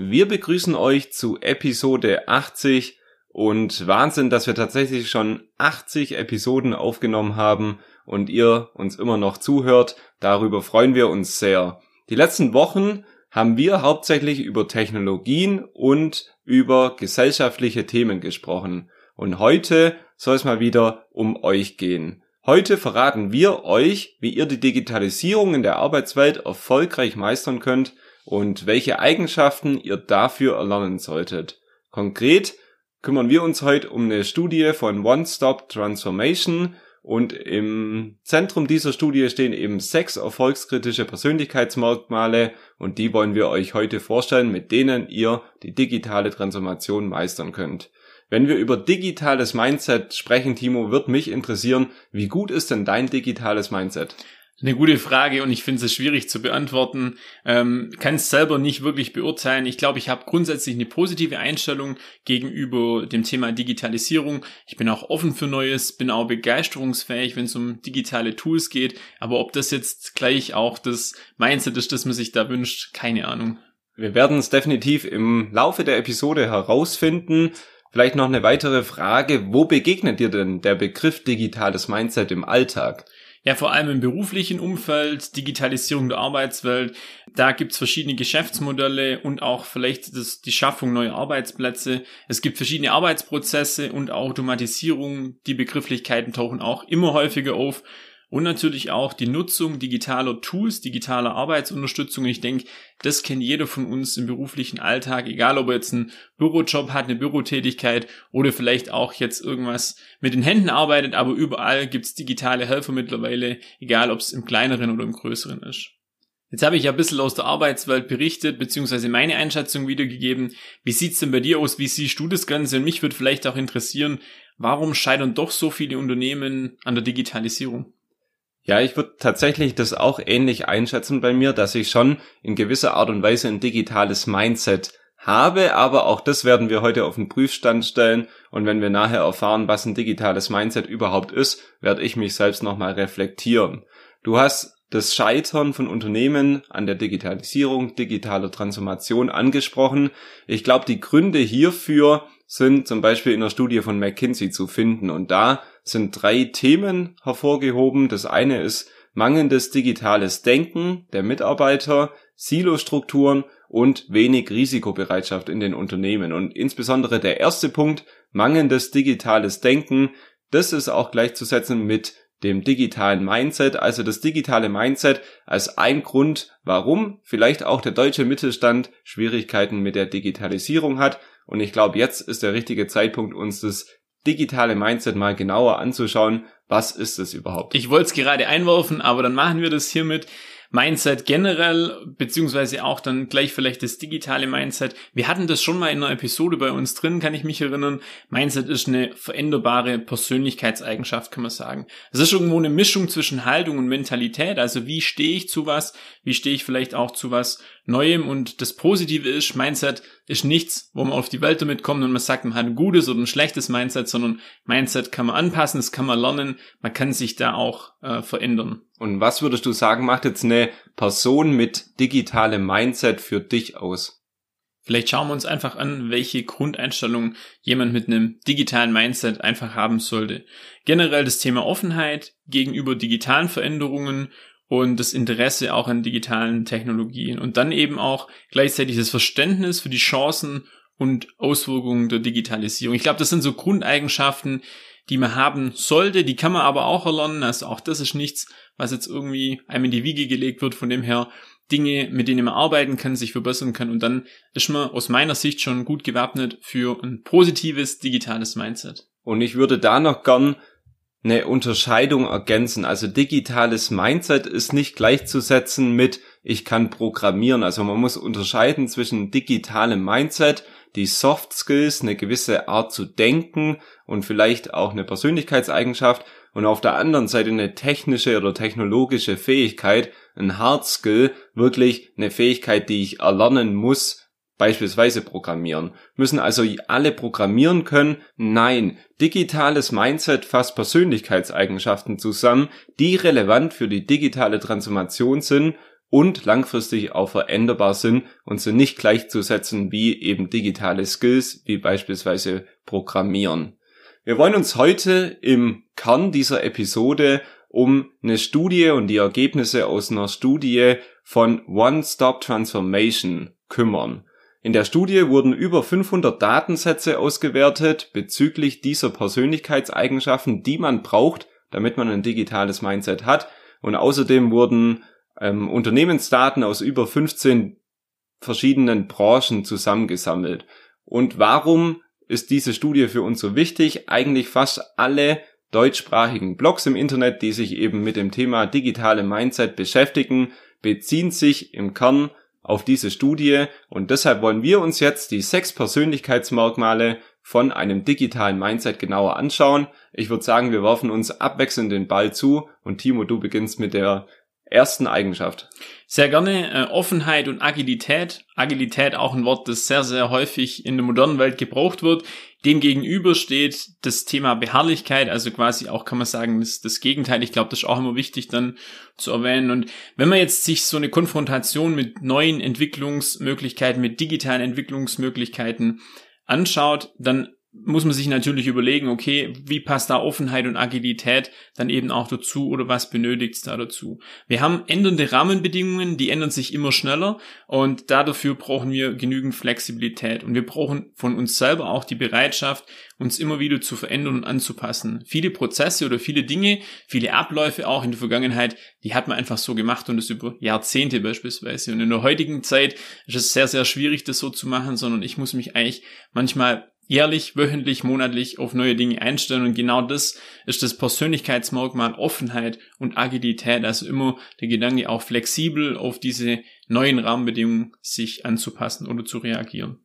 Wir begrüßen euch zu Episode 80 und Wahnsinn, dass wir tatsächlich schon 80 Episoden aufgenommen haben und ihr uns immer noch zuhört. Darüber freuen wir uns sehr. Die letzten Wochen haben wir hauptsächlich über Technologien und über gesellschaftliche Themen gesprochen. Und heute soll es mal wieder um euch gehen. Heute verraten wir euch, wie ihr die Digitalisierung in der Arbeitswelt erfolgreich meistern könnt und welche Eigenschaften ihr dafür erlernen solltet. Konkret kümmern wir uns heute um eine Studie von One Stop Transformation und im Zentrum dieser Studie stehen eben sechs erfolgskritische Persönlichkeitsmerkmale und die wollen wir euch heute vorstellen, mit denen ihr die digitale Transformation meistern könnt. Wenn wir über digitales Mindset sprechen, Timo, wird mich interessieren, wie gut ist denn dein digitales Mindset? Eine gute Frage und ich finde es schwierig zu beantworten. Ähm, Kann es selber nicht wirklich beurteilen. Ich glaube, ich habe grundsätzlich eine positive Einstellung gegenüber dem Thema Digitalisierung. Ich bin auch offen für Neues, bin auch begeisterungsfähig, wenn es um digitale Tools geht. Aber ob das jetzt gleich auch das Mindset ist, das man sich da wünscht, keine Ahnung. Wir werden es definitiv im Laufe der Episode herausfinden. Vielleicht noch eine weitere Frage. Wo begegnet dir denn der Begriff digitales Mindset im Alltag? Ja vor allem im beruflichen Umfeld, Digitalisierung der Arbeitswelt, da gibt's verschiedene Geschäftsmodelle und auch vielleicht das, die Schaffung neuer Arbeitsplätze. Es gibt verschiedene Arbeitsprozesse und Automatisierung. Die Begrifflichkeiten tauchen auch immer häufiger auf und natürlich auch die Nutzung digitaler Tools, digitaler Arbeitsunterstützung. Ich denke, das kennt jeder von uns im beruflichen Alltag, egal ob er jetzt einen Bürojob hat, eine Bürotätigkeit oder vielleicht auch jetzt irgendwas mit den Händen arbeitet, aber überall gibt's digitale Helfer mittlerweile, egal ob es im kleineren oder im größeren ist. Jetzt habe ich ja ein bisschen aus der Arbeitswelt berichtet, beziehungsweise meine Einschätzung wiedergegeben. Wie sieht's denn bei dir aus? Wie siehst du das Ganze? Und mich würde vielleicht auch interessieren, warum scheitern doch so viele Unternehmen an der Digitalisierung? Ja, ich würde tatsächlich das auch ähnlich einschätzen bei mir, dass ich schon in gewisser Art und Weise ein digitales Mindset habe, aber auch das werden wir heute auf den Prüfstand stellen und wenn wir nachher erfahren, was ein digitales Mindset überhaupt ist, werde ich mich selbst nochmal reflektieren. Du hast das Scheitern von Unternehmen an der Digitalisierung, digitaler Transformation angesprochen. Ich glaube, die Gründe hierfür sind zum Beispiel in der Studie von McKinsey zu finden. Und da sind drei Themen hervorgehoben. Das eine ist mangelndes digitales Denken der Mitarbeiter, Silostrukturen und wenig Risikobereitschaft in den Unternehmen. Und insbesondere der erste Punkt, mangelndes digitales Denken, das ist auch gleichzusetzen mit dem digitalen Mindset, also das digitale Mindset als ein Grund, warum vielleicht auch der deutsche Mittelstand Schwierigkeiten mit der Digitalisierung hat. Und ich glaube, jetzt ist der richtige Zeitpunkt, uns das digitale Mindset mal genauer anzuschauen. Was ist es überhaupt? Ich wollte es gerade einwerfen, aber dann machen wir das hiermit. Mindset generell, beziehungsweise auch dann gleich vielleicht das digitale Mindset. Wir hatten das schon mal in einer Episode bei uns drin, kann ich mich erinnern. Mindset ist eine veränderbare Persönlichkeitseigenschaft, kann man sagen. Es ist irgendwo eine Mischung zwischen Haltung und Mentalität. Also wie stehe ich zu was? Wie stehe ich vielleicht auch zu was Neuem? Und das Positive ist, Mindset ist nichts, wo man auf die Welt damit kommt und man sagt, man hat ein gutes oder ein schlechtes Mindset, sondern Mindset kann man anpassen, das kann man lernen, man kann sich da auch äh, verändern. Und was würdest du sagen, macht jetzt eine Person mit digitalem Mindset für dich aus? Vielleicht schauen wir uns einfach an, welche Grundeinstellungen jemand mit einem digitalen Mindset einfach haben sollte. Generell das Thema Offenheit gegenüber digitalen Veränderungen und das Interesse auch an digitalen Technologien und dann eben auch gleichzeitig das Verständnis für die Chancen und Auswirkungen der Digitalisierung. Ich glaube, das sind so Grundeigenschaften, die man haben sollte, die kann man aber auch erlernen. Also auch das ist nichts, was jetzt irgendwie einem in die Wiege gelegt wird. Von dem her Dinge, mit denen man arbeiten kann, sich verbessern kann und dann ist man aus meiner Sicht schon gut gewappnet für ein positives digitales Mindset. Und ich würde da noch gern eine Unterscheidung ergänzen. Also digitales Mindset ist nicht gleichzusetzen mit ich kann programmieren. Also man muss unterscheiden zwischen digitalem Mindset, die Soft Skills, eine gewisse Art zu denken und vielleicht auch eine Persönlichkeitseigenschaft und auf der anderen Seite eine technische oder technologische Fähigkeit, ein Hard Skill, wirklich eine Fähigkeit, die ich erlernen muss, beispielsweise programmieren. Müssen also alle programmieren können? Nein. Digitales Mindset fasst Persönlichkeitseigenschaften zusammen, die relevant für die digitale Transformation sind und langfristig auch veränderbar sind und sind nicht gleichzusetzen wie eben digitale Skills, wie beispielsweise Programmieren. Wir wollen uns heute im Kern dieser Episode um eine Studie und die Ergebnisse aus einer Studie von One Stop Transformation kümmern. In der Studie wurden über 500 Datensätze ausgewertet bezüglich dieser Persönlichkeitseigenschaften, die man braucht, damit man ein digitales Mindset hat. Und außerdem wurden ähm, Unternehmensdaten aus über 15 verschiedenen Branchen zusammengesammelt. Und warum ist diese Studie für uns so wichtig? Eigentlich fast alle deutschsprachigen Blogs im Internet, die sich eben mit dem Thema digitale Mindset beschäftigen, beziehen sich im Kern auf diese Studie und deshalb wollen wir uns jetzt die sechs Persönlichkeitsmerkmale von einem digitalen Mindset genauer anschauen. Ich würde sagen, wir werfen uns abwechselnd den Ball zu und Timo, du beginnst mit der ersten Eigenschaft. Sehr gerne äh, Offenheit und Agilität. Agilität auch ein Wort, das sehr, sehr häufig in der modernen Welt gebraucht wird. Demgegenüber steht das Thema Beharrlichkeit, also quasi auch kann man sagen, das, das Gegenteil. Ich glaube, das ist auch immer wichtig dann zu erwähnen. Und wenn man jetzt sich so eine Konfrontation mit neuen Entwicklungsmöglichkeiten, mit digitalen Entwicklungsmöglichkeiten anschaut, dann muss man sich natürlich überlegen, okay, wie passt da Offenheit und Agilität dann eben auch dazu oder was benötigt es da dazu? Wir haben ändernde Rahmenbedingungen, die ändern sich immer schneller und dafür brauchen wir genügend Flexibilität und wir brauchen von uns selber auch die Bereitschaft, uns immer wieder zu verändern und anzupassen. Viele Prozesse oder viele Dinge, viele Abläufe auch in der Vergangenheit, die hat man einfach so gemacht und das über Jahrzehnte beispielsweise. Und in der heutigen Zeit ist es sehr, sehr schwierig, das so zu machen, sondern ich muss mich eigentlich manchmal jährlich, wöchentlich, monatlich auf neue Dinge einstellen und genau das ist das Persönlichkeitsmerkmal Offenheit und Agilität, also immer der Gedanke auch flexibel auf diese neuen Rahmenbedingungen sich anzupassen oder zu reagieren.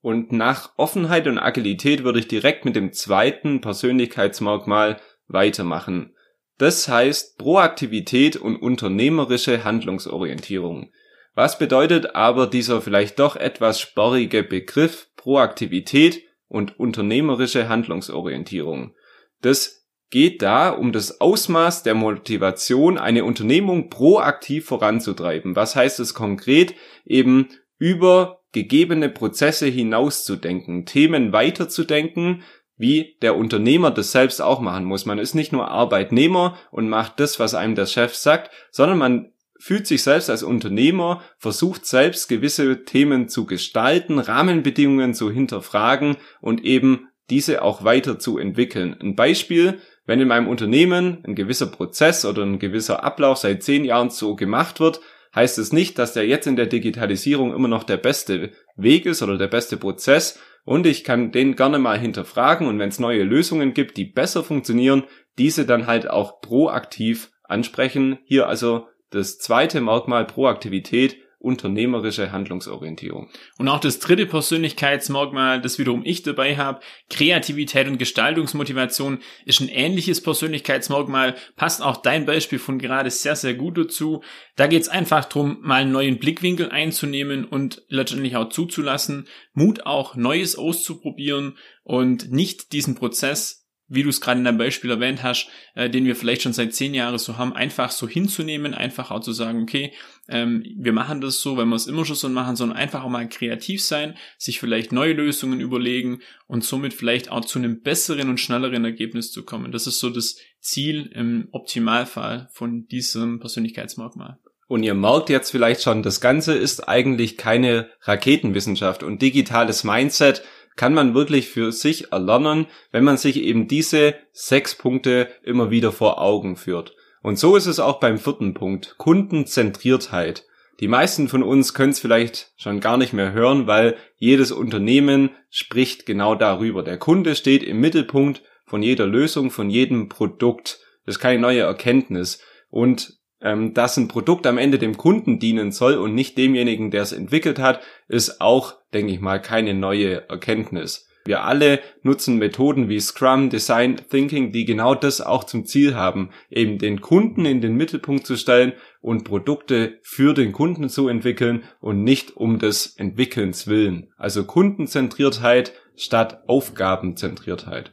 Und nach Offenheit und Agilität würde ich direkt mit dem zweiten Persönlichkeitsmerkmal weitermachen. Das heißt Proaktivität und unternehmerische Handlungsorientierung. Was bedeutet aber dieser vielleicht doch etwas sperrige Begriff Proaktivität und unternehmerische Handlungsorientierung. Das geht da um das Ausmaß der Motivation, eine Unternehmung proaktiv voranzutreiben. Was heißt es konkret? Eben über gegebene Prozesse hinauszudenken, Themen weiterzudenken, wie der Unternehmer das selbst auch machen muss. Man ist nicht nur Arbeitnehmer und macht das, was einem der Chef sagt, sondern man fühlt sich selbst als Unternehmer, versucht selbst gewisse Themen zu gestalten, Rahmenbedingungen zu hinterfragen und eben diese auch weiter zu entwickeln. Ein Beispiel, wenn in meinem Unternehmen ein gewisser Prozess oder ein gewisser Ablauf seit zehn Jahren so gemacht wird, heißt es nicht, dass der jetzt in der Digitalisierung immer noch der beste Weg ist oder der beste Prozess. Und ich kann den gerne mal hinterfragen und wenn es neue Lösungen gibt, die besser funktionieren, diese dann halt auch proaktiv ansprechen. Hier also das zweite Merkmal Proaktivität, unternehmerische Handlungsorientierung. Und auch das dritte Persönlichkeitsmerkmal, das wiederum ich dabei habe, Kreativität und Gestaltungsmotivation, ist ein ähnliches Persönlichkeitsmerkmal, passt auch dein Beispiel von gerade sehr, sehr gut dazu. Da geht es einfach darum, mal einen neuen Blickwinkel einzunehmen und letztendlich auch zuzulassen, Mut auch Neues auszuprobieren und nicht diesen Prozess wie du es gerade in deinem Beispiel erwähnt hast, äh, den wir vielleicht schon seit zehn Jahren so haben, einfach so hinzunehmen, einfach auch zu sagen, okay, ähm, wir machen das so, weil wir es immer schon so machen, sondern einfach auch mal kreativ sein, sich vielleicht neue Lösungen überlegen und somit vielleicht auch zu einem besseren und schnelleren Ergebnis zu kommen. Das ist so das Ziel im Optimalfall von diesem Persönlichkeitsmerkmal. Und ihr merkt jetzt vielleicht schon, das Ganze ist eigentlich keine Raketenwissenschaft und digitales Mindset kann man wirklich für sich erlernen, wenn man sich eben diese sechs Punkte immer wieder vor Augen führt. Und so ist es auch beim vierten Punkt, Kundenzentriertheit. Die meisten von uns können es vielleicht schon gar nicht mehr hören, weil jedes Unternehmen spricht genau darüber. Der Kunde steht im Mittelpunkt von jeder Lösung, von jedem Produkt. Das ist keine neue Erkenntnis. Und ähm, dass ein Produkt am Ende dem Kunden dienen soll und nicht demjenigen, der es entwickelt hat, ist auch, denke ich mal, keine neue Erkenntnis. Wir alle nutzen Methoden wie Scrum, Design Thinking, die genau das auch zum Ziel haben, eben den Kunden in den Mittelpunkt zu stellen und Produkte für den Kunden zu entwickeln und nicht um des Entwickelns willen. Also Kundenzentriertheit statt Aufgabenzentriertheit.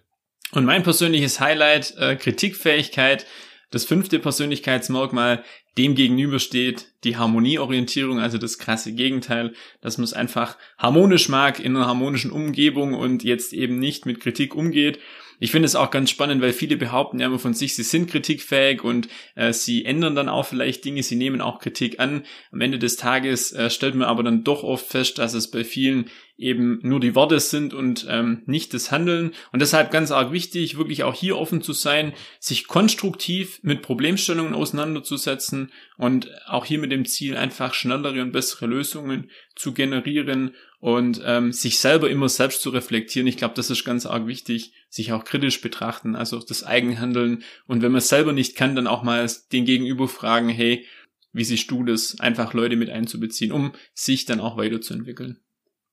Und mein persönliches Highlight, äh, Kritikfähigkeit, das fünfte Persönlichkeitsmerkmal, dem gegenüber steht die Harmonieorientierung, also das krasse Gegenteil, dass man es einfach harmonisch mag in einer harmonischen Umgebung und jetzt eben nicht mit Kritik umgeht. Ich finde es auch ganz spannend, weil viele behaupten ja immer von sich, sie sind kritikfähig und äh, sie ändern dann auch vielleicht Dinge, sie nehmen auch Kritik an. Am Ende des Tages äh, stellt man aber dann doch oft fest, dass es bei vielen eben nur die Worte sind und ähm, nicht das Handeln. Und deshalb ganz arg wichtig, wirklich auch hier offen zu sein, sich konstruktiv mit Problemstellungen auseinanderzusetzen und auch hier mit dem Ziel, einfach schnellere und bessere Lösungen zu generieren und ähm, sich selber immer selbst zu reflektieren. Ich glaube, das ist ganz arg wichtig, sich auch kritisch betrachten, also das Eigenhandeln. Und wenn man es selber nicht kann, dann auch mal den Gegenüber fragen, hey, wie siehst du das, einfach Leute mit einzubeziehen, um sich dann auch weiterzuentwickeln.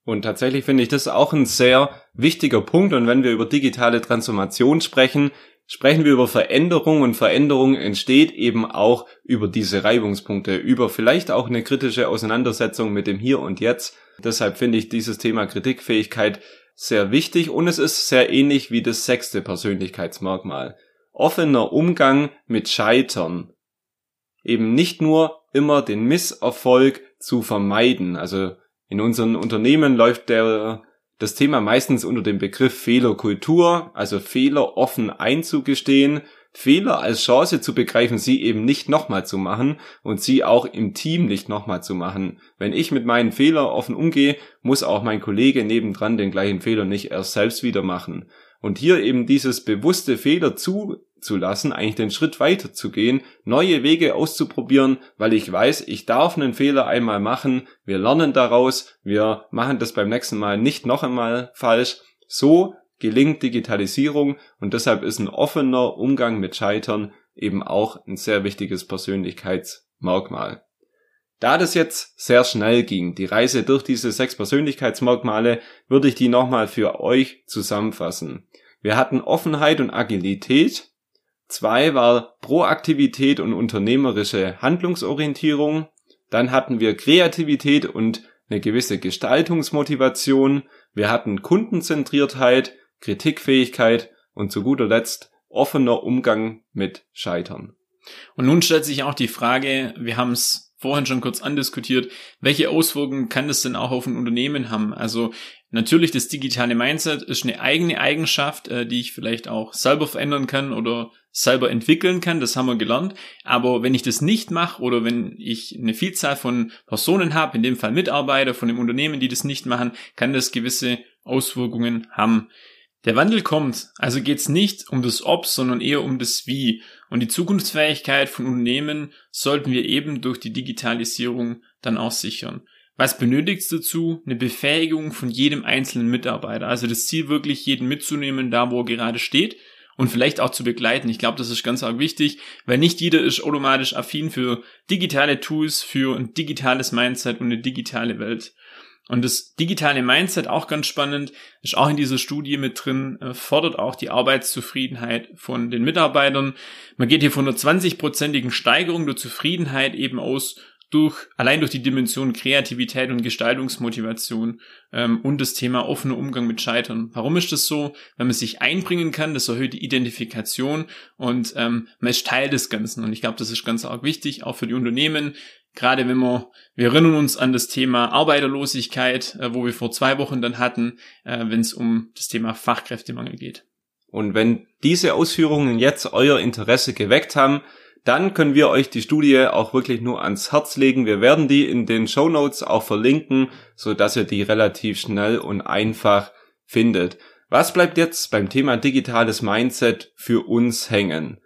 Und tatsächlich finde ich das auch ein sehr wichtiger Punkt. Und wenn wir über digitale Transformation sprechen, sprechen wir über Veränderung und Veränderung entsteht eben auch über diese Reibungspunkte, über vielleicht auch eine kritische Auseinandersetzung mit dem Hier und Jetzt. Deshalb finde ich dieses Thema Kritikfähigkeit sehr wichtig und es ist sehr ähnlich wie das sechste Persönlichkeitsmerkmal. Offener Umgang mit Scheitern. Eben nicht nur immer den Misserfolg zu vermeiden, also in unseren Unternehmen läuft der, das Thema meistens unter dem Begriff Fehlerkultur, also Fehler offen einzugestehen, Fehler als Chance zu begreifen, sie eben nicht nochmal zu machen und sie auch im Team nicht nochmal zu machen. Wenn ich mit meinen Fehlern offen umgehe, muss auch mein Kollege nebendran den gleichen Fehler nicht erst selbst wieder machen. Und hier eben dieses bewusste Fehler zuzulassen, eigentlich den Schritt weiter zu gehen, neue Wege auszuprobieren, weil ich weiß, ich darf einen Fehler einmal machen, wir lernen daraus, wir machen das beim nächsten Mal nicht noch einmal falsch. So gelingt Digitalisierung und deshalb ist ein offener Umgang mit Scheitern eben auch ein sehr wichtiges Persönlichkeitsmerkmal. Da das jetzt sehr schnell ging, die Reise durch diese sechs Persönlichkeitsmerkmale, würde ich die nochmal für euch zusammenfassen. Wir hatten Offenheit und Agilität. Zwei war Proaktivität und unternehmerische Handlungsorientierung. Dann hatten wir Kreativität und eine gewisse Gestaltungsmotivation. Wir hatten Kundenzentriertheit, Kritikfähigkeit und zu guter Letzt offener Umgang mit Scheitern. Und nun stellt sich auch die Frage, wir haben es vorhin schon kurz andiskutiert, welche Auswirkungen kann das denn auch auf ein Unternehmen haben? Also natürlich das digitale Mindset ist eine eigene Eigenschaft, äh, die ich vielleicht auch selber verändern kann oder selber entwickeln kann, das haben wir gelernt. Aber wenn ich das nicht mache oder wenn ich eine Vielzahl von Personen habe, in dem Fall Mitarbeiter von dem Unternehmen, die das nicht machen, kann das gewisse Auswirkungen haben. Der Wandel kommt, also geht es nicht um das Ob, sondern eher um das Wie. Und die Zukunftsfähigkeit von Unternehmen sollten wir eben durch die Digitalisierung dann auch sichern. Was benötigt es dazu? Eine Befähigung von jedem einzelnen Mitarbeiter. Also das Ziel wirklich, jeden mitzunehmen, da wo er gerade steht und vielleicht auch zu begleiten. Ich glaube, das ist ganz arg wichtig, weil nicht jeder ist automatisch affin für digitale Tools, für ein digitales Mindset und eine digitale Welt. Und das digitale Mindset, auch ganz spannend, ist auch in dieser Studie mit drin, äh, fordert auch die Arbeitszufriedenheit von den Mitarbeitern. Man geht hier von einer 20-prozentigen Steigerung der Zufriedenheit eben aus, durch, allein durch die Dimension Kreativität und Gestaltungsmotivation ähm, und das Thema offener Umgang mit Scheitern. Warum ist das so? Wenn man sich einbringen kann, das erhöht die Identifikation und ähm, man ist Teil des Ganzen. Und ich glaube, das ist ganz arg wichtig, auch für die Unternehmen, Gerade wenn wir, wir erinnern uns an das Thema Arbeiterlosigkeit, äh, wo wir vor zwei Wochen dann hatten, äh, wenn es um das Thema Fachkräftemangel geht. Und wenn diese Ausführungen jetzt euer Interesse geweckt haben, dann können wir euch die Studie auch wirklich nur ans Herz legen. Wir werden die in den Show Notes auch verlinken, so dass ihr die relativ schnell und einfach findet. Was bleibt jetzt beim Thema digitales Mindset für uns hängen?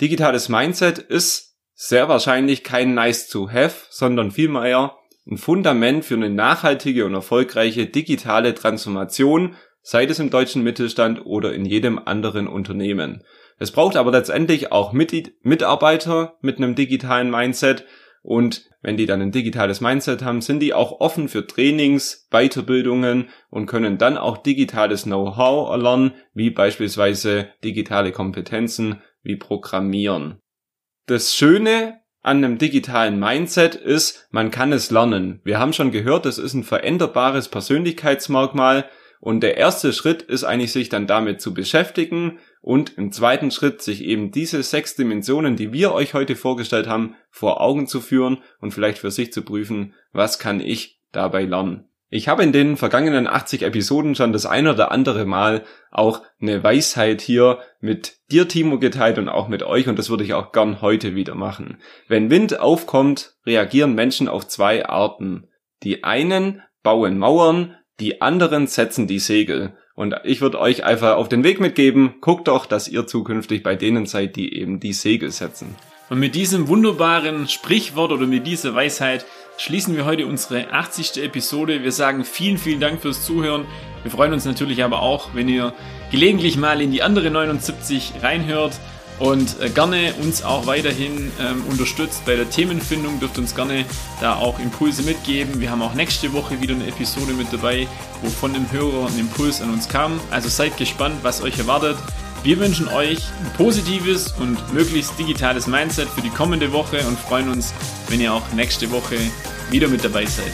Digitales Mindset ist sehr wahrscheinlich kein Nice to have, sondern vielmehr ein Fundament für eine nachhaltige und erfolgreiche digitale Transformation, sei es im deutschen Mittelstand oder in jedem anderen Unternehmen. Es braucht aber letztendlich auch Mitarbeiter mit einem digitalen Mindset und wenn die dann ein digitales Mindset haben, sind die auch offen für Trainings, Weiterbildungen und können dann auch digitales Know-how erlernen, wie beispielsweise digitale Kompetenzen wie Programmieren. Das Schöne an einem digitalen Mindset ist, man kann es lernen. Wir haben schon gehört, es ist ein veränderbares Persönlichkeitsmerkmal und der erste Schritt ist eigentlich, sich dann damit zu beschäftigen und im zweiten Schritt sich eben diese sechs Dimensionen, die wir euch heute vorgestellt haben, vor Augen zu führen und vielleicht für sich zu prüfen, was kann ich dabei lernen. Ich habe in den vergangenen 80 Episoden schon das ein oder andere Mal auch eine Weisheit hier mit dir, Timo, geteilt und auch mit euch und das würde ich auch gern heute wieder machen. Wenn Wind aufkommt, reagieren Menschen auf zwei Arten. Die einen bauen Mauern, die anderen setzen die Segel. Und ich würde euch einfach auf den Weg mitgeben, guckt doch, dass ihr zukünftig bei denen seid, die eben die Segel setzen. Und mit diesem wunderbaren Sprichwort oder mit dieser Weisheit schließen wir heute unsere 80. Episode. Wir sagen vielen, vielen Dank fürs Zuhören. Wir freuen uns natürlich aber auch, wenn ihr gelegentlich mal in die andere 79 reinhört und äh, gerne uns auch weiterhin ähm, unterstützt bei der Themenfindung, dürft uns gerne da auch Impulse mitgeben. Wir haben auch nächste Woche wieder eine Episode mit dabei, wo von dem Hörer ein Impuls an uns kam. Also seid gespannt, was euch erwartet. Wir wünschen euch ein positives und möglichst digitales Mindset für die kommende Woche und freuen uns, wenn ihr auch nächste Woche wieder mit dabei seid.